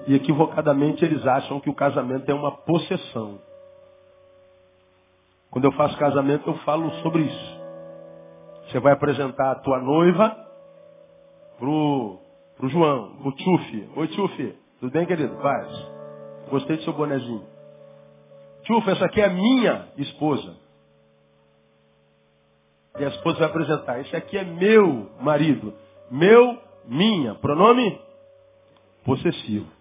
e equivocadamente eles acham que o casamento é uma possessão. Quando eu faço casamento, eu falo sobre isso. Você vai apresentar a tua noiva pro, pro João, pro Tchufi. Oi, Tchufi. Tudo bem, querido? Paz. Gostei do seu bonezinho. Tchufi, essa aqui é a minha esposa. E a esposa vai apresentar. Esse aqui é meu marido. Meu, minha. Pronome? Possessivo.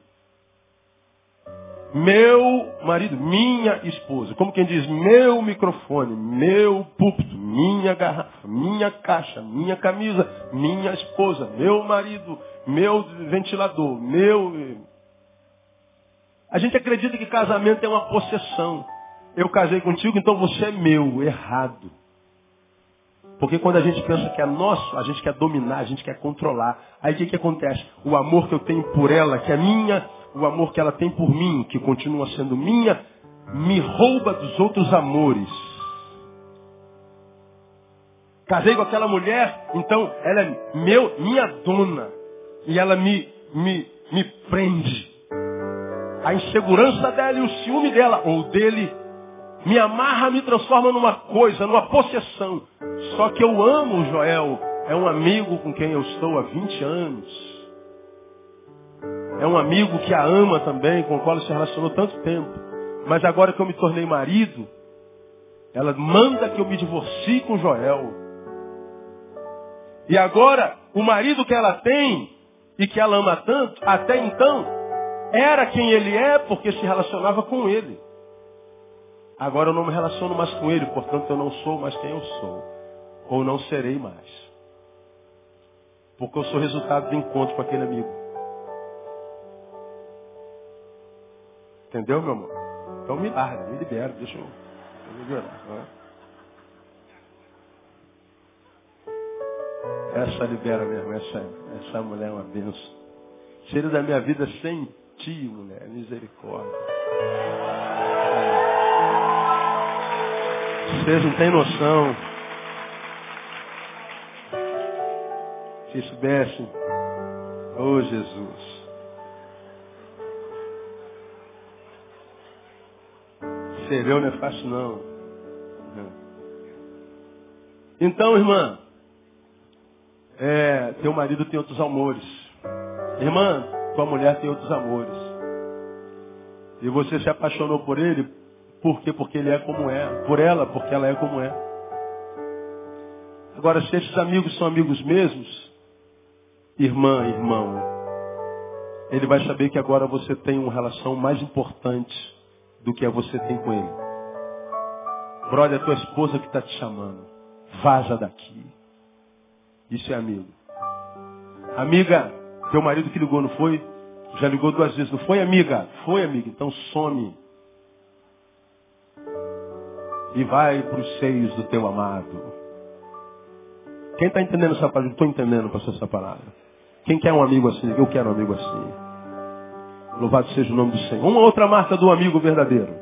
Meu marido, minha esposa. Como quem diz, meu microfone, meu púlpito, minha garrafa, minha caixa, minha camisa, minha esposa, meu marido, meu ventilador, meu. A gente acredita que casamento é uma possessão. Eu casei contigo, então você é meu. Errado. Porque quando a gente pensa que é nosso, a gente quer dominar, a gente quer controlar. Aí o que, que acontece? O amor que eu tenho por ela, que é minha, o amor que ela tem por mim, que continua sendo minha, me rouba dos outros amores. Casei com aquela mulher, então ela é meu, minha dona. E ela me, me, me prende. A insegurança dela e o ciúme dela, ou dele, me amarra, me transforma numa coisa, numa possessão. Só que eu amo o Joel. É um amigo com quem eu estou há 20 anos. É um amigo que a ama também, com o qual se relacionou tanto tempo. Mas agora que eu me tornei marido, ela manda que eu me divorcie com Joel. E agora, o marido que ela tem e que ela ama tanto, até então, era quem ele é porque se relacionava com ele. Agora eu não me relaciono mais com ele, portanto eu não sou mais quem eu sou. Ou não serei mais. Porque eu sou resultado do encontro com aquele amigo. Entendeu, meu amor? Então me larga, me libera, deixa eu, eu liberar. É? Essa libera mesmo, essa, essa mulher é uma benção. Seria da minha vida sem ti, mulher, misericórdia. Vocês não têm noção. Se soubessem, oh Jesus. Sereu não é fácil não. Então, irmã, é, teu marido tem outros amores. Irmã, tua mulher tem outros amores. E você se apaixonou por ele Por quê? Porque ele é como é. Por ela, porque ela é como é. Agora, se esses amigos são amigos mesmos, irmã, irmão, ele vai saber que agora você tem uma relação mais importante do que a você tem com ele. Brother, é tua esposa que está te chamando. Vaza daqui. Isso é amigo. Amiga, teu marido que ligou, não foi? Já ligou duas vezes, não foi, amiga? Foi, amiga. Então some. E vai para os seios do teu amado. Quem está entendendo essa palavra? Estou entendendo, pastor, essa palavra. Quem quer um amigo assim? Eu quero um amigo assim. Louvado seja o nome do Senhor. Uma outra marca do amigo verdadeiro.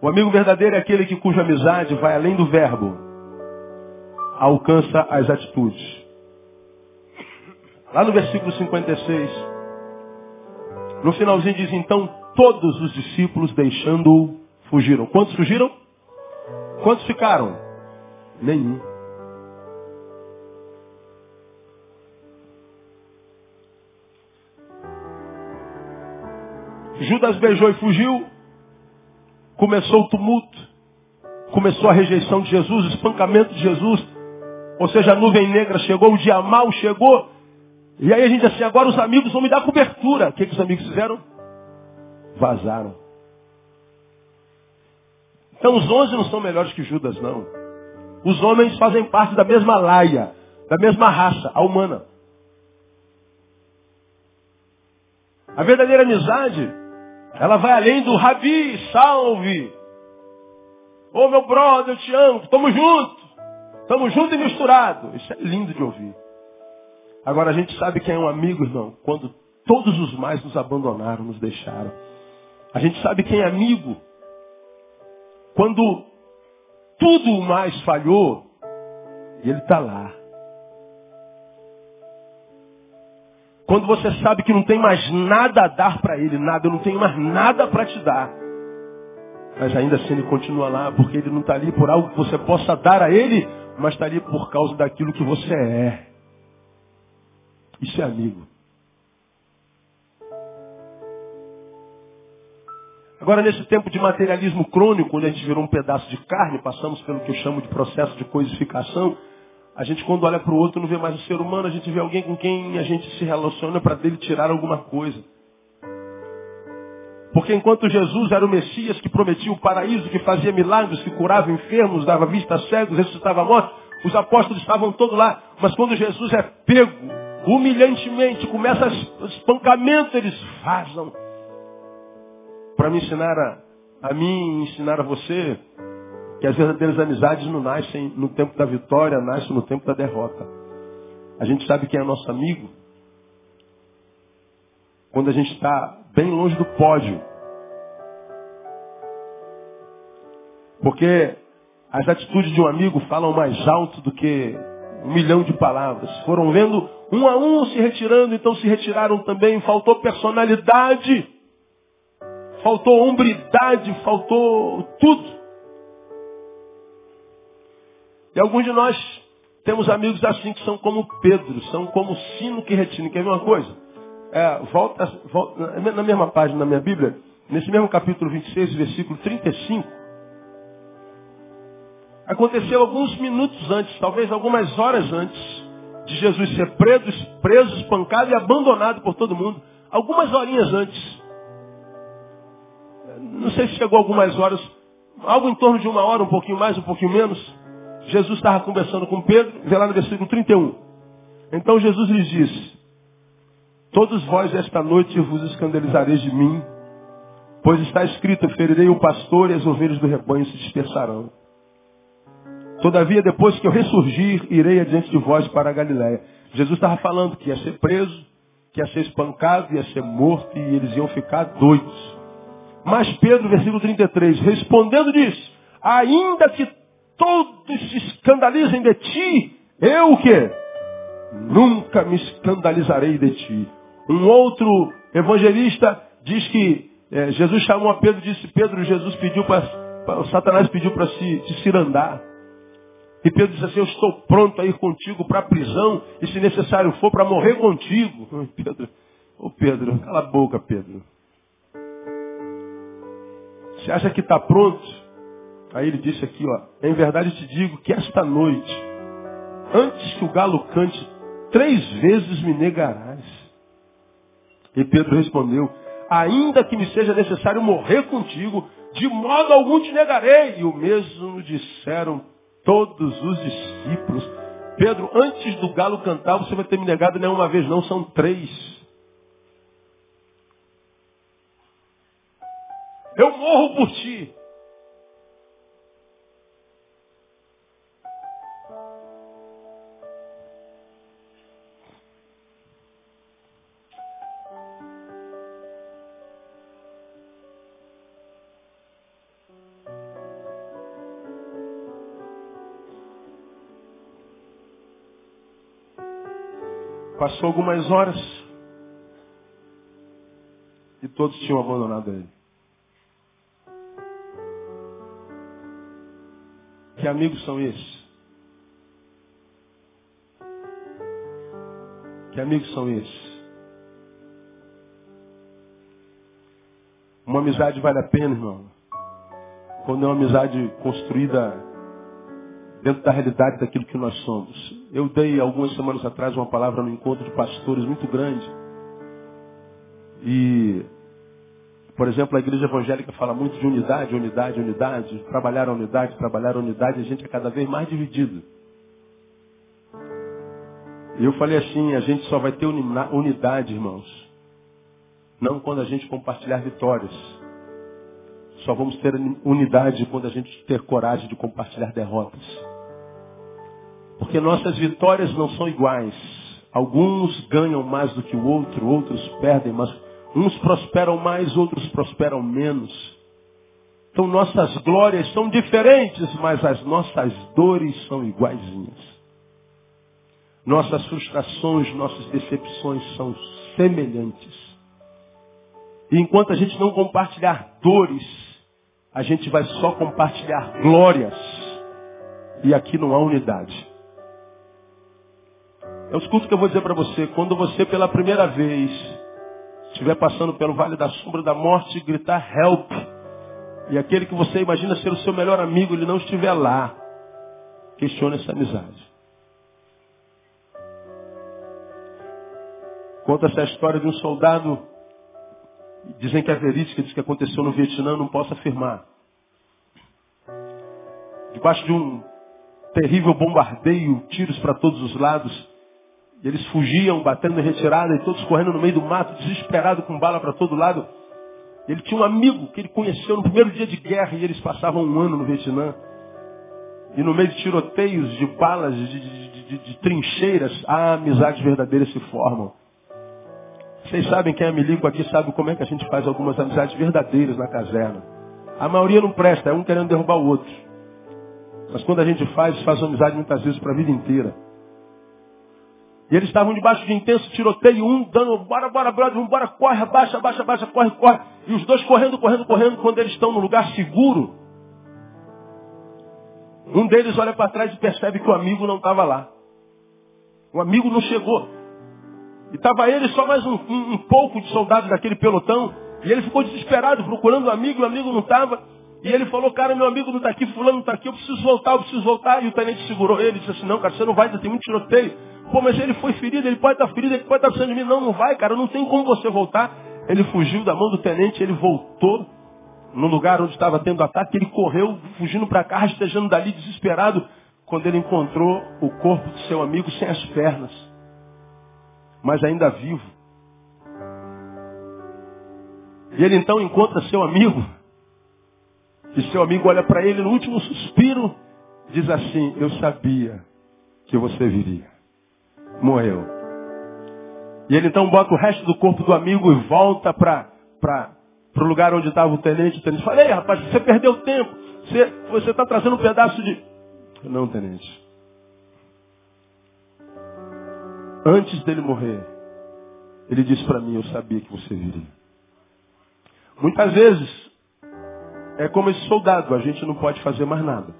O amigo verdadeiro é aquele que cuja amizade vai além do verbo, alcança as atitudes. Lá no versículo 56, no finalzinho diz, então todos os discípulos deixando-o fugiram. Quantos fugiram? Quantos ficaram? Nenhum. Judas beijou e fugiu. Começou o tumulto. Começou a rejeição de Jesus, o espancamento de Jesus. Ou seja, a nuvem negra chegou, o dia mal chegou. E aí a gente assim, agora os amigos vão me dar cobertura. O que, que os amigos fizeram? Vazaram. Então os onze não são melhores que Judas, não. Os homens fazem parte da mesma laia, da mesma raça, a humana. A verdadeira amizade ela vai além do Rabi, salve. Ô meu brother, eu te amo, tamo junto. Tamo junto e misturado. Isso é lindo de ouvir. Agora a gente sabe quem é um amigo, irmão, quando todos os mais nos abandonaram, nos deixaram. A gente sabe quem é amigo quando tudo mais falhou e ele está lá. Quando você sabe que não tem mais nada a dar para ele, nada, eu não tenho mais nada para te dar. Mas ainda assim ele continua lá, porque ele não está ali por algo que você possa dar a ele, mas está ali por causa daquilo que você é. Isso é amigo. Agora, nesse tempo de materialismo crônico, quando a gente virou um pedaço de carne, passamos pelo que eu chamo de processo de coisificação, a gente quando olha para o outro não vê mais o ser humano, a gente vê alguém com quem a gente se relaciona para dele tirar alguma coisa. Porque enquanto Jesus era o Messias que prometia o paraíso, que fazia milagres, que curava enfermos, dava vista a cegos, ressuscitava mortos, os apóstolos estavam todos lá. Mas quando Jesus é pego, humilhantemente, começa o espancamento, eles vazam. Para me ensinar a, a mim, ensinar a você, que as verdadeiras amizades não nascem no tempo da vitória, nascem no tempo da derrota. A gente sabe quem é nosso amigo quando a gente está bem longe do pódio. Porque as atitudes de um amigo falam mais alto do que um milhão de palavras. Foram vendo um a um se retirando, então se retiraram também. Faltou personalidade, faltou hombridade, faltou tudo. E alguns de nós temos amigos assim que são como Pedro, são como sino que retina. Quer ver uma coisa? É, volta, volta, na mesma página da minha Bíblia, nesse mesmo capítulo 26, versículo 35, aconteceu alguns minutos antes, talvez algumas horas antes, de Jesus ser preso, preso, espancado e abandonado por todo mundo. Algumas horinhas antes. Não sei se chegou algumas horas, algo em torno de uma hora, um pouquinho mais, um pouquinho menos. Jesus estava conversando com Pedro, vê lá no versículo 31. Então Jesus lhes disse, Todos vós esta noite vos escandalizareis de mim, pois está escrito, ferirei o pastor e as ovelhas do rebanho se dispersarão. Todavia, depois que eu ressurgir, irei adiante de vós para a Galiléia. Jesus estava falando que ia ser preso, que ia ser espancado, ia ser morto e eles iam ficar doidos. Mas Pedro, versículo 33, respondendo disse, ainda que todos se escandalizem de ti, eu o quê? Nunca me escandalizarei de ti. Um outro evangelista diz que é, Jesus chamou a Pedro e disse, Pedro, Jesus pediu para, Satanás pediu para se, se cirandar. E Pedro disse assim, eu estou pronto a ir contigo para a prisão, e se necessário for, para morrer contigo. *laughs* Pedro, ô Pedro, cala a boca, Pedro. Você acha que está pronto? Aí ele disse aqui, ó, em verdade te digo que esta noite, antes que o galo cante, três vezes me negarás. E Pedro respondeu, ainda que me seja necessário morrer contigo, de modo algum te negarei. E o mesmo disseram todos os discípulos. Pedro, antes do galo cantar, você vai ter me negado nem uma vez, não, são três. Eu morro por ti. Passou algumas horas e todos tinham abandonado ele. Que amigos são esses? Que amigos são esses? Uma amizade vale a pena, irmão. Quando é uma amizade construída dentro da realidade daquilo que nós somos. Eu dei algumas semanas atrás uma palavra no encontro de pastores muito grande. E, por exemplo, a igreja evangélica fala muito de unidade, unidade, unidade, trabalhar a unidade, trabalhar a unidade, a gente é cada vez mais dividido. E eu falei assim, a gente só vai ter unidade, irmãos, não quando a gente compartilhar vitórias. Só vamos ter unidade quando a gente ter coragem de compartilhar derrotas. Porque nossas vitórias não são iguais. Alguns ganham mais do que o outro, outros perdem, mas uns prosperam mais, outros prosperam menos. Então nossas glórias são diferentes, mas as nossas dores são iguaizinhas. Nossas frustrações, nossas decepções são semelhantes. E enquanto a gente não compartilhar dores, a gente vai só compartilhar glórias. E aqui não há unidade. Eu escuto o que eu vou dizer para você. Quando você pela primeira vez estiver passando pelo vale da sombra da morte, gritar help, e aquele que você imagina ser o seu melhor amigo, ele não estiver lá, questione essa amizade. Conta essa história de um soldado, dizem que é verídica, diz que aconteceu no Vietnã, não posso afirmar. Debaixo de um terrível bombardeio, tiros para todos os lados, e eles fugiam, batendo em retirada, e todos correndo no meio do mato, desesperado com bala para todo lado. Ele tinha um amigo que ele conheceu no primeiro dia de guerra, e eles passavam um ano no Vietnã. E no meio de tiroteios, de balas, de, de, de, de trincheiras, há amizades verdadeiras se formam. Vocês sabem, quem é milico aqui sabe como é que a gente faz algumas amizades verdadeiras na caserna. A maioria não presta, é um querendo derrubar o outro. Mas quando a gente faz, faz amizade muitas vezes para a vida inteira. E eles estavam debaixo de intenso tiroteio, um dando, bora, bora, brother, vamos bora, corre, abaixa, abaixa, abaixa, corre, corre. E os dois correndo, correndo, correndo, quando eles estão no lugar seguro, um deles olha para trás e percebe que o amigo não estava lá. O amigo não chegou. E estava ele só mais um, um, um, pouco de soldados daquele pelotão. E ele ficou desesperado, procurando o amigo, o amigo não estava. E ele falou, cara, meu amigo não está aqui, fulano não está aqui, eu preciso voltar, eu preciso voltar. E o tenente segurou ele e disse assim, não, cara, você não vai, tem muito tiroteio. Pô, mas ele foi ferido, ele pode estar ferido, ele pode estar precisando de mim. Não, não vai, cara, não tem como você voltar. Ele fugiu da mão do tenente, ele voltou no lugar onde estava tendo ataque, ele correu, fugindo para cá, rastejando dali, desesperado, quando ele encontrou o corpo de seu amigo sem as pernas, mas ainda vivo. E ele então encontra seu amigo, e seu amigo olha para ele no último suspiro, diz assim, eu sabia que você viria morreu. E ele então bota o resto do corpo do amigo e volta para o lugar onde estava o tenente. O tenente fala, ei rapaz, você perdeu tempo. Você está trazendo um pedaço de. Não, tenente. Antes dele morrer, ele disse para mim, eu sabia que você viria. Muitas vezes, é como esse soldado, a gente não pode fazer mais nada.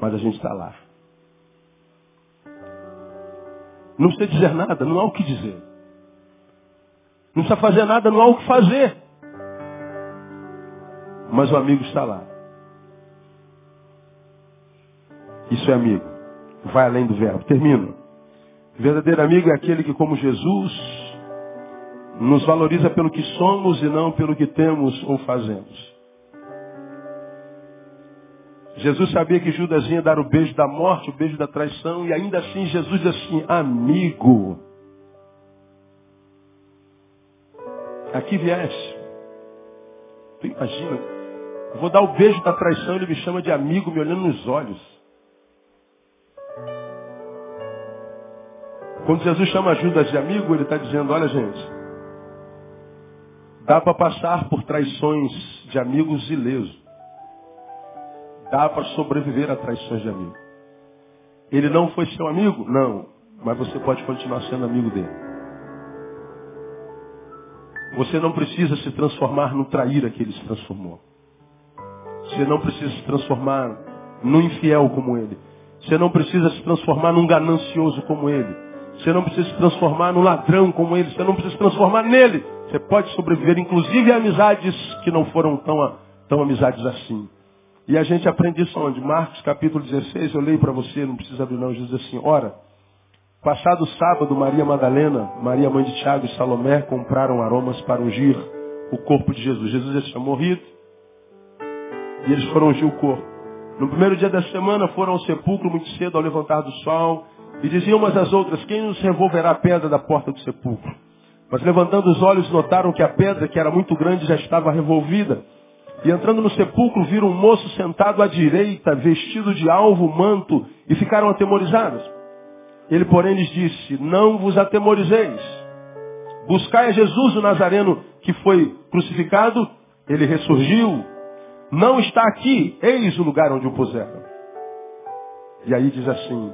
Mas a gente está lá. Não precisa dizer nada, não há o que dizer. Não precisa fazer nada, não há o que fazer. mas o amigo está lá. Isso é amigo. Vai além do verbo. Termino. Verdadeiro amigo é aquele que, como Jesus, nos valoriza pelo que somos e não pelo que temos ou fazemos. Jesus sabia que Judas ia dar o beijo da morte, o beijo da traição, e ainda assim Jesus diz assim, amigo. Aqui vieste. Tu imagina, eu vou dar o beijo da traição, ele me chama de amigo, me olhando nos olhos. Quando Jesus chama Judas de amigo, ele está dizendo, olha gente, dá para passar por traições de amigos ileso. Dá para sobreviver a traições de amigo. Ele não foi seu amigo? Não. Mas você pode continuar sendo amigo dele. Você não precisa se transformar no traíra que ele se transformou. Você não precisa se transformar no infiel como ele. Você não precisa se transformar num ganancioso como ele. Você não precisa se transformar num ladrão como ele. Você não precisa se transformar nele. Você pode sobreviver, inclusive, a amizades que não foram tão, tão amizades assim. E a gente aprende isso onde? Marcos capítulo 16, eu leio para você, não precisa abrir não, Jesus diz assim, ora, passado sábado, Maria Madalena, Maria mãe de Tiago e Salomé compraram aromas para ungir o corpo de Jesus. Jesus já tinha morrido e eles foram ungir o corpo. No primeiro dia da semana foram ao sepulcro muito cedo ao levantar do sol e diziam umas às outras, quem nos revolverá a pedra da porta do sepulcro? Mas levantando os olhos notaram que a pedra, que era muito grande, já estava revolvida. E entrando no sepulcro, viram um moço sentado à direita, vestido de alvo, manto, e ficaram atemorizados. Ele, porém, lhes disse, não vos atemorizeis. Buscai a Jesus o Nazareno que foi crucificado, ele ressurgiu. Não está aqui, eis o lugar onde o puseram. E aí diz assim,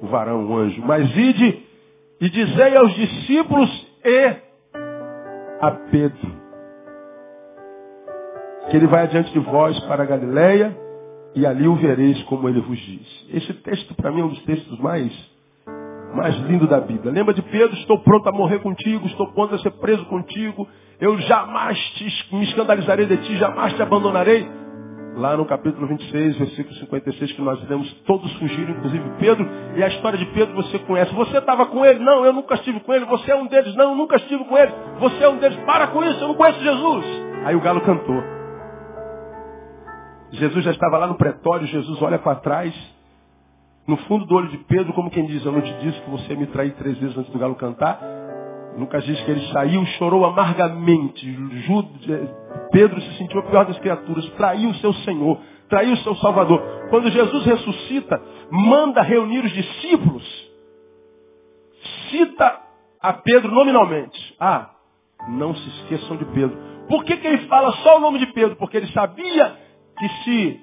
o varão, o anjo, mas ide e dizei aos discípulos e a Pedro que ele vai adiante de vós para a Galileia e ali o vereis como ele vos diz. Esse texto para mim é um dos textos mais mais lindos da Bíblia. Lembra de Pedro? Estou pronto a morrer contigo, estou pronto a ser preso contigo. Eu jamais te, me escandalizarei de ti, jamais te abandonarei. Lá no capítulo 26, versículo 56, que nós lemos, todos fugiram, inclusive Pedro. E a história de Pedro você conhece. Você estava com ele? Não, eu nunca estive com ele. Você é um deles? Não, eu nunca estive com ele. Você é um deles? Para com isso, eu não conheço Jesus. Aí o galo cantou. Jesus já estava lá no pretório, Jesus olha para trás, no fundo do olho de Pedro, como quem diz, eu não te disse que você me traiu três vezes antes do galo cantar. Lucas diz que ele saiu, chorou amargamente. Pedro se sentiu a pior das criaturas, traiu o seu Senhor, traiu o seu Salvador. Quando Jesus ressuscita, manda reunir os discípulos, cita a Pedro nominalmente. Ah, não se esqueçam de Pedro. Por que, que ele fala só o nome de Pedro? Porque ele sabia que se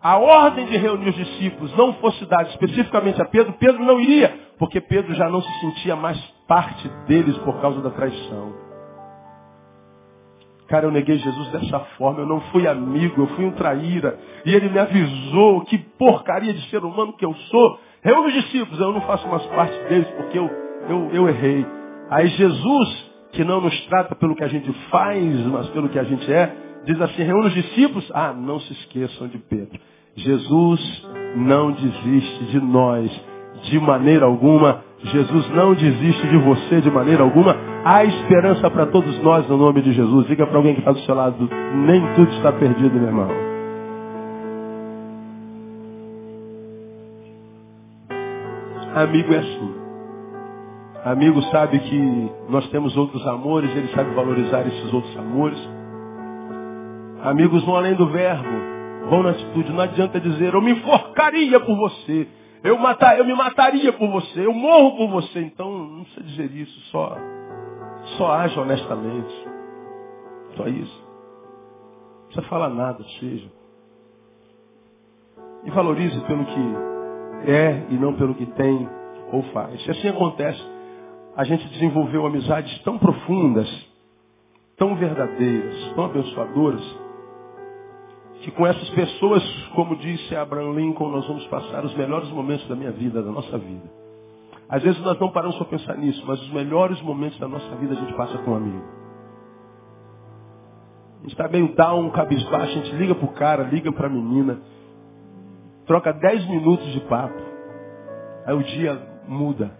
a ordem de reunir os discípulos não fosse dada especificamente a Pedro, Pedro não iria, porque Pedro já não se sentia mais parte deles por causa da traição. Cara, eu neguei Jesus dessa forma, eu não fui amigo, eu fui um traíra. E ele me avisou que porcaria de ser humano que eu sou. Reúne os discípulos, eu não faço mais parte deles porque eu, eu, eu errei. Aí Jesus, que não nos trata pelo que a gente faz, mas pelo que a gente é, Diz assim, reúne os discípulos. Ah, não se esqueçam de Pedro. Jesus não desiste de nós de maneira alguma. Jesus não desiste de você de maneira alguma. Há esperança para todos nós no nome de Jesus. Diga para alguém que está do seu lado, nem tudo está perdido, meu irmão. Amigo é assim. Amigo sabe que nós temos outros amores, ele sabe valorizar esses outros amores. Amigos vão além do verbo, vão na atitude. Não adianta dizer, eu me enforcaria por você. Eu, matar, eu me mataria por você, eu morro por você. Então, não precisa dizer isso, só, só age honestamente. Só isso. Não precisa falar nada, seja. E valorize pelo que é e não pelo que tem ou faz. Se assim acontece, a gente desenvolveu amizades tão profundas, tão verdadeiras, tão abençoadoras, que com essas pessoas, como disse Abraham Lincoln, nós vamos passar os melhores momentos da minha vida, da nossa vida. Às vezes nós não paramos para pensar nisso, mas os melhores momentos da nossa vida a gente passa com um amigo. gente está meio down, cabisbaixo, a gente liga pro cara, liga pra menina, troca 10 minutos de papo. Aí o dia muda.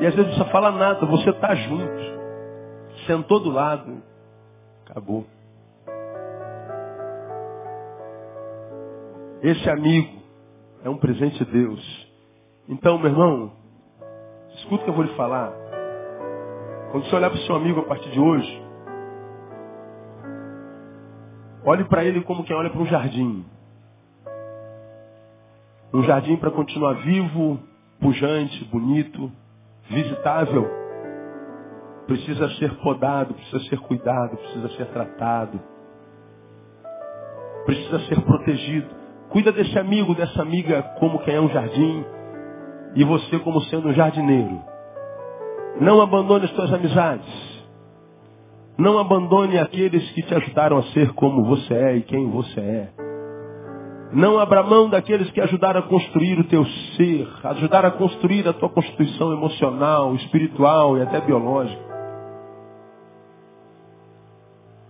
E às vezes não precisa falar nada, você está junto. Sentou do lado. Acabou. Esse amigo é um presente de Deus. Então, meu irmão, escuta o que eu vou lhe falar. Quando você olhar para o seu amigo a partir de hoje, olhe para ele como quem olha para um jardim. Um jardim para continuar vivo, pujante, bonito, visitável. Precisa ser podado, precisa ser cuidado, precisa ser tratado. Precisa ser protegido. Cuida desse amigo, dessa amiga, como quem é um jardim. E você como sendo um jardineiro. Não abandone as suas amizades. Não abandone aqueles que te ajudaram a ser como você é e quem você é. Não abra mão daqueles que ajudaram a construir o teu ser, ajudaram a construir a tua constituição emocional, espiritual e até biológica.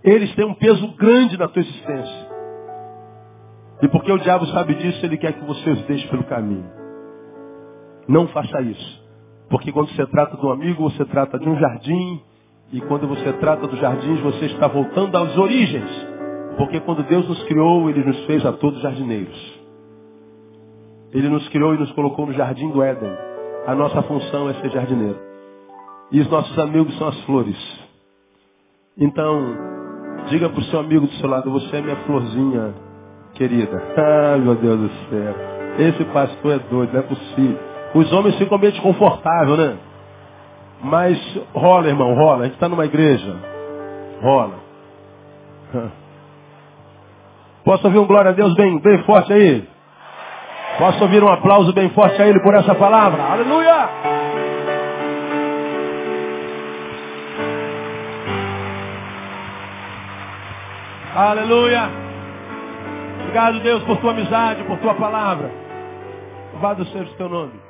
Eles têm um peso grande na tua existência. E porque o diabo sabe disso, ele quer que você os deixe pelo caminho. Não faça isso. Porque quando você trata de um amigo, você trata de um jardim. E quando você trata dos jardins, você está voltando às origens. Porque quando Deus nos criou, Ele nos fez a todos jardineiros. Ele nos criou e nos colocou no jardim do Éden. A nossa função é ser jardineiro. E os nossos amigos são as flores. Então, diga para o seu amigo do seu lado, você é minha florzinha querida. Ah, meu Deus do céu. Esse pastor é doido, não é possível. Os homens ficam meio desconfortáveis, né? Mas rola, irmão, rola. A gente está numa igreja. Rola. *laughs* Posso ouvir um glória a Deus bem, bem forte aí? Posso ouvir um aplauso bem forte a Ele por essa palavra? Aleluia! Aleluia! Obrigado, Deus, por tua amizade, por tua palavra. Louvado seja o teu nome.